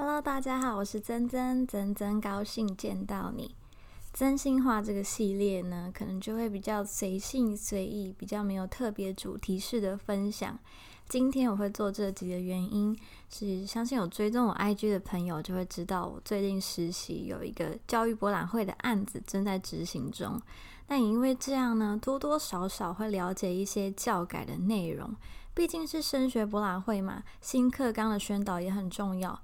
Hello，大家好，我是珍珍，真真高兴见到你。真心话这个系列呢，可能就会比较随性随意，比较没有特别主题式的分享。今天我会做这集的原因是，相信有追踪我 IG 的朋友就会知道，我最近实习有一个教育博览会的案子正在执行中。但也因为这样呢，多多少少会了解一些教改的内容。毕竟是升学博览会嘛，新课纲的宣导也很重要。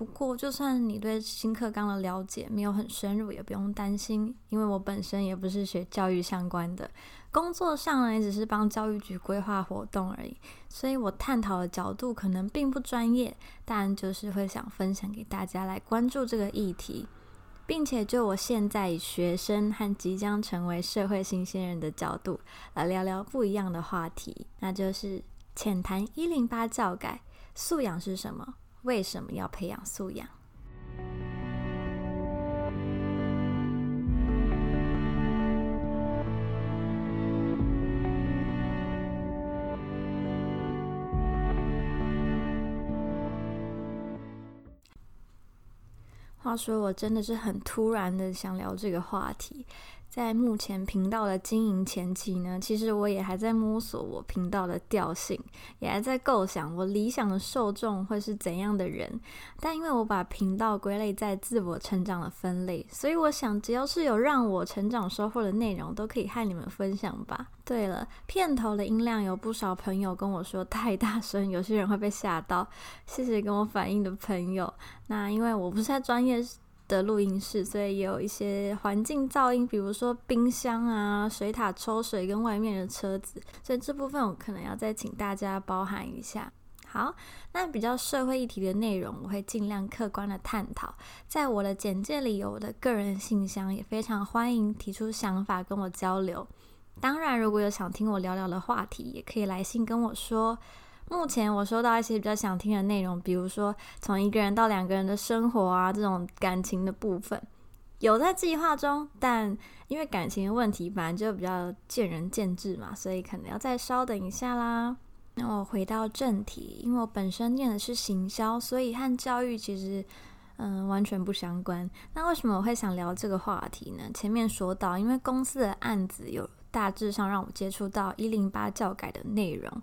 不过，就算你对新课纲的了解没有很深入，也不用担心，因为我本身也不是学教育相关的，工作上呢也只是帮教育局规划活动而已，所以我探讨的角度可能并不专业，但就是会想分享给大家来关注这个议题，并且就我现在以学生和即将成为社会新鲜人的角度来聊聊不一样的话题，那就是浅谈一零八教改，素养是什么？为什么要培养素养？话说，我真的是很突然的想聊这个话题。在目前频道的经营前期呢，其实我也还在摸索我频道的调性，也还在构想我理想的受众会是怎样的人。但因为我把频道归类在自我成长的分类，所以我想只要是有让我成长收获的内容，都可以和你们分享吧。对了，片头的音量有不少朋友跟我说太大声，有些人会被吓到。谢谢跟我反映的朋友。那因为我不是在专业的录音室，所以也有一些环境噪音，比如说冰箱啊、水塔抽水跟外面的车子，所以这部分我可能要再请大家包涵一下。好，那比较社会议题的内容，我会尽量客观的探讨。在我的简介里有我的个人信箱，也非常欢迎提出想法跟我交流。当然，如果有想听我聊聊的话题，也可以来信跟我说。目前我收到一些比较想听的内容，比如说从一个人到两个人的生活啊，这种感情的部分，有在计划中，但因为感情的问题本来就比较见仁见智嘛，所以可能要再稍等一下啦。那我回到正题，因为我本身念的是行销，所以和教育其实嗯完全不相关。那为什么我会想聊这个话题呢？前面说到，因为公司的案子有大致上让我接触到一零八教改的内容。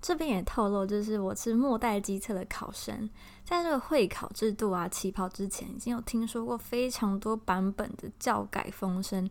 这边也透露，就是我是末代机测的考生，在这个会考制度啊起跑之前，已经有听说过非常多版本的教改风声，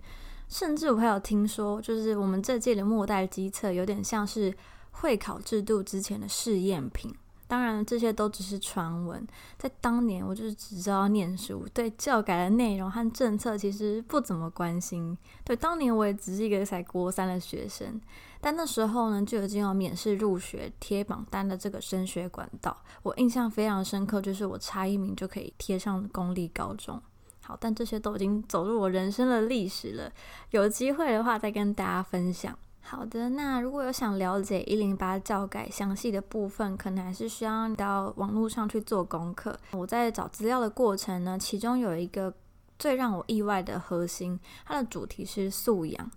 甚至我还有听说，就是我们这届的末代机测有点像是会考制度之前的试验品。当然，这些都只是传闻。在当年，我就是只知道念书，对教改的内容和政策其实不怎么关心。对，当年我也只是一个才国三的学生，但那时候呢，就已经有免试入学贴榜单的这个升学管道。我印象非常深刻，就是我差一名就可以贴上公立高中。好，但这些都已经走入我人生的历史了。有机会的话，再跟大家分享。好的，那如果有想了解一零八教改详细的部分，可能还是需要到网络上去做功课。我在找资料的过程呢，其中有一个最让我意外的核心，它的主题是素养。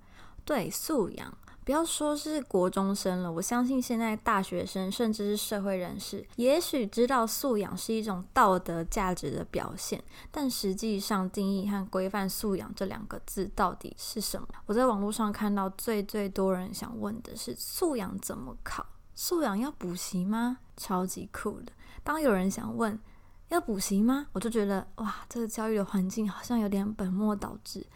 对，素养。不要说是国中生了，我相信现在大学生甚至是社会人士，也许知道素养是一种道德价值的表现，但实际上定义和规范素养这两个字到底是什么？我在网络上看到最最多人想问的是素养怎么考？素养要补习吗？超级酷的！当有人想问要补习吗？我就觉得哇，这个教育的环境好像有点本末倒置。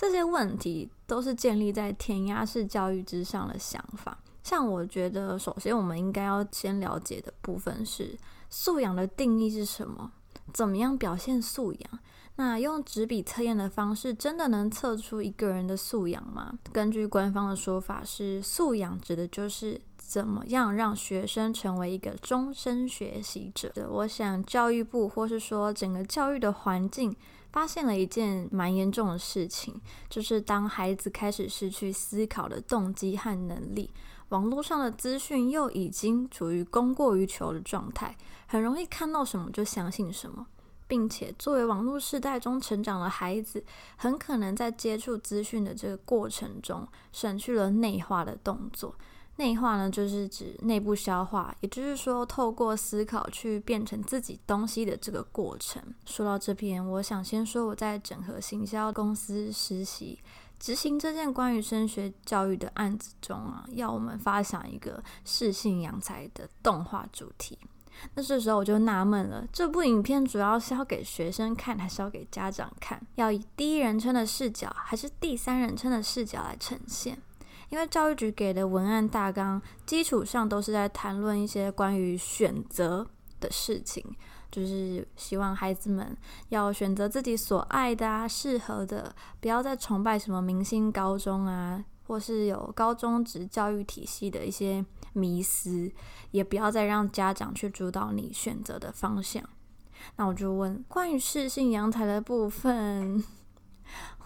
这些问题都是建立在填鸭式教育之上的想法。像我觉得，首先我们应该要先了解的部分是素养的定义是什么？怎么样表现素养？那用纸笔测验的方式真的能测出一个人的素养吗？根据官方的说法是，素养指的就是怎么样让学生成为一个终身学习者。我想教育部或是说整个教育的环境。发现了一件蛮严重的事情，就是当孩子开始失去思考的动机和能力，网络上的资讯又已经处于供过于求的状态，很容易看到什么就相信什么，并且作为网络世代中成长的孩子，很可能在接触资讯的这个过程中，省去了内化的动作。内化呢，就是指内部消化，也就是说，透过思考去变成自己东西的这个过程。说到这边，我想先说我在整合行销公司实习，执行这件关于升学教育的案子中啊，要我们发想一个适性扬才的动画主题。那这时候我就纳闷了，这部影片主要是要给学生看，还是要给家长看？要以第一人称的视角，还是第三人称的视角来呈现？因为教育局给的文案大纲基础上都是在谈论一些关于选择的事情，就是希望孩子们要选择自己所爱的啊，适合的，不要再崇拜什么明星高中啊，或是有高中职教育体系的一些迷思，也不要再让家长去主导你选择的方向。那我就问，关于适性阳台的部分。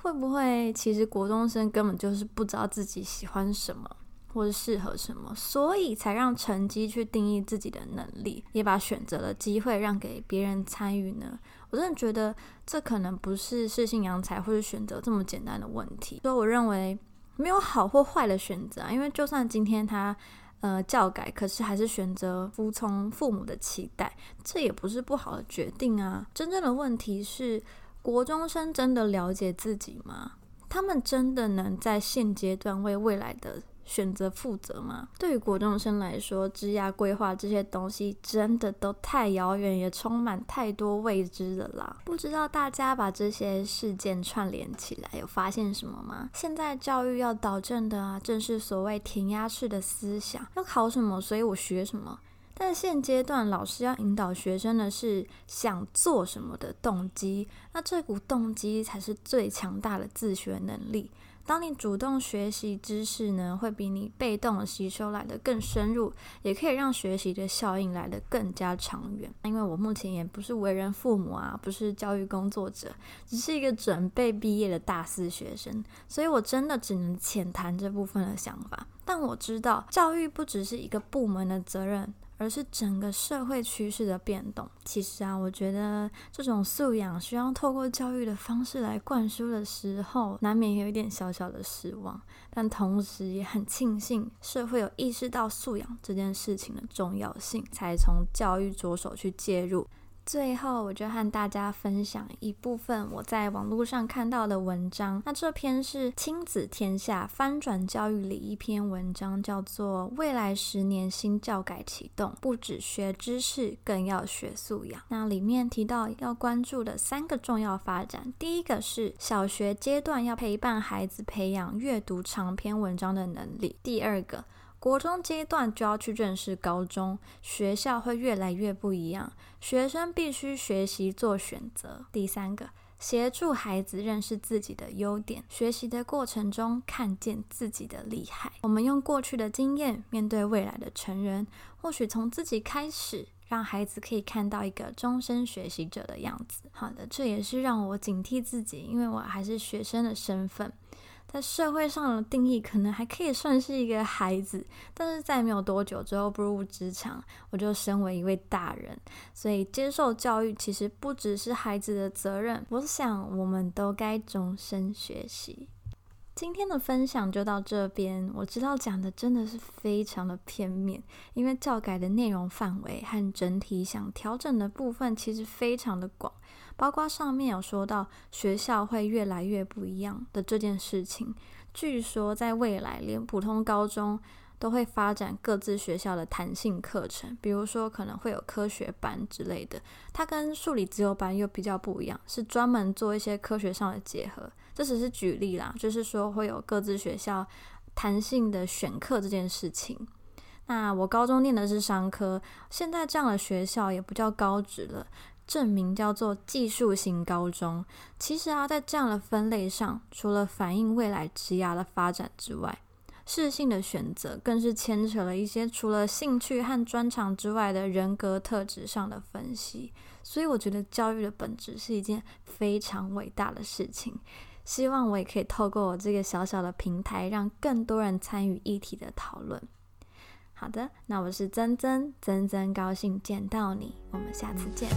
会不会其实国中生根本就是不知道自己喜欢什么或者适合什么，所以才让成绩去定义自己的能力，也把选择的机会让给别人参与呢？我真的觉得这可能不是适性扬才或者选择这么简单的问题。所以我认为没有好或坏的选择，因为就算今天他呃教改，可是还是选择服从父母的期待，这也不是不好的决定啊。真正的问题是。国中生真的了解自己吗？他们真的能在现阶段为未来的选择负责吗？对于国中生来说，职业规划这些东西真的都太遥远，也充满太多未知的啦。不知道大家把这些事件串联起来，有发现什么吗？现在教育要导正的啊，正是所谓填鸭式的思想，要考什么，所以我学什么。但现阶段，老师要引导学生的是想做什么的动机，那这股动机才是最强大的自学能力。当你主动学习知识呢，会比你被动的吸收来得更深入，也可以让学习的效应来得更加长远。因为我目前也不是为人父母啊，不是教育工作者，只是一个准备毕业的大四学生，所以我真的只能浅谈这部分的想法。但我知道，教育不只是一个部门的责任。而是整个社会趋势的变动。其实啊，我觉得这种素养需要透过教育的方式来灌输的时候，难免有一点小小的失望。但同时也很庆幸，社会有意识到素养这件事情的重要性，才从教育着手去介入。最后，我就和大家分享一部分我在网络上看到的文章。那这篇是亲子天下翻转教育里一篇文章，叫做《未来十年新教改启动，不只学知识，更要学素养》。那里面提到要关注的三个重要发展，第一个是小学阶段要陪伴孩子培养阅读长篇文章的能力；第二个。国中阶段就要去认识高中，学校会越来越不一样，学生必须学习做选择。第三个，协助孩子认识自己的优点，学习的过程中看见自己的厉害。我们用过去的经验面对未来的成人，或许从自己开始，让孩子可以看到一个终身学习者的样子。好的，这也是让我警惕自己，因为我还是学生的身份。在社会上的定义可能还可以算是一个孩子，但是在没有多久之后步入职场，我就身为一位大人，所以接受教育其实不只是孩子的责任。我想我们都该终身学习。今天的分享就到这边，我知道讲的真的是非常的片面，因为教改的内容范围和整体想调整的部分其实非常的广。包括上面有说到学校会越来越不一样的这件事情，据说在未来连普通高中都会发展各自学校的弹性课程，比如说可能会有科学班之类的，它跟数理自由班又比较不一样，是专门做一些科学上的结合。这只是举例啦，就是说会有各自学校弹性的选课这件事情。那我高中念的是商科，现在这样的学校也不叫高职了。正名叫做技术型高中。其实啊，在这样的分类上，除了反映未来职涯的发展之外，适性的选择更是牵扯了一些除了兴趣和专长之外的人格特质上的分析。所以，我觉得教育的本质是一件非常伟大的事情。希望我也可以透过我这个小小的平台，让更多人参与议题的讨论。好的，那我是曾曾，曾曾高兴见到你，我们下次见。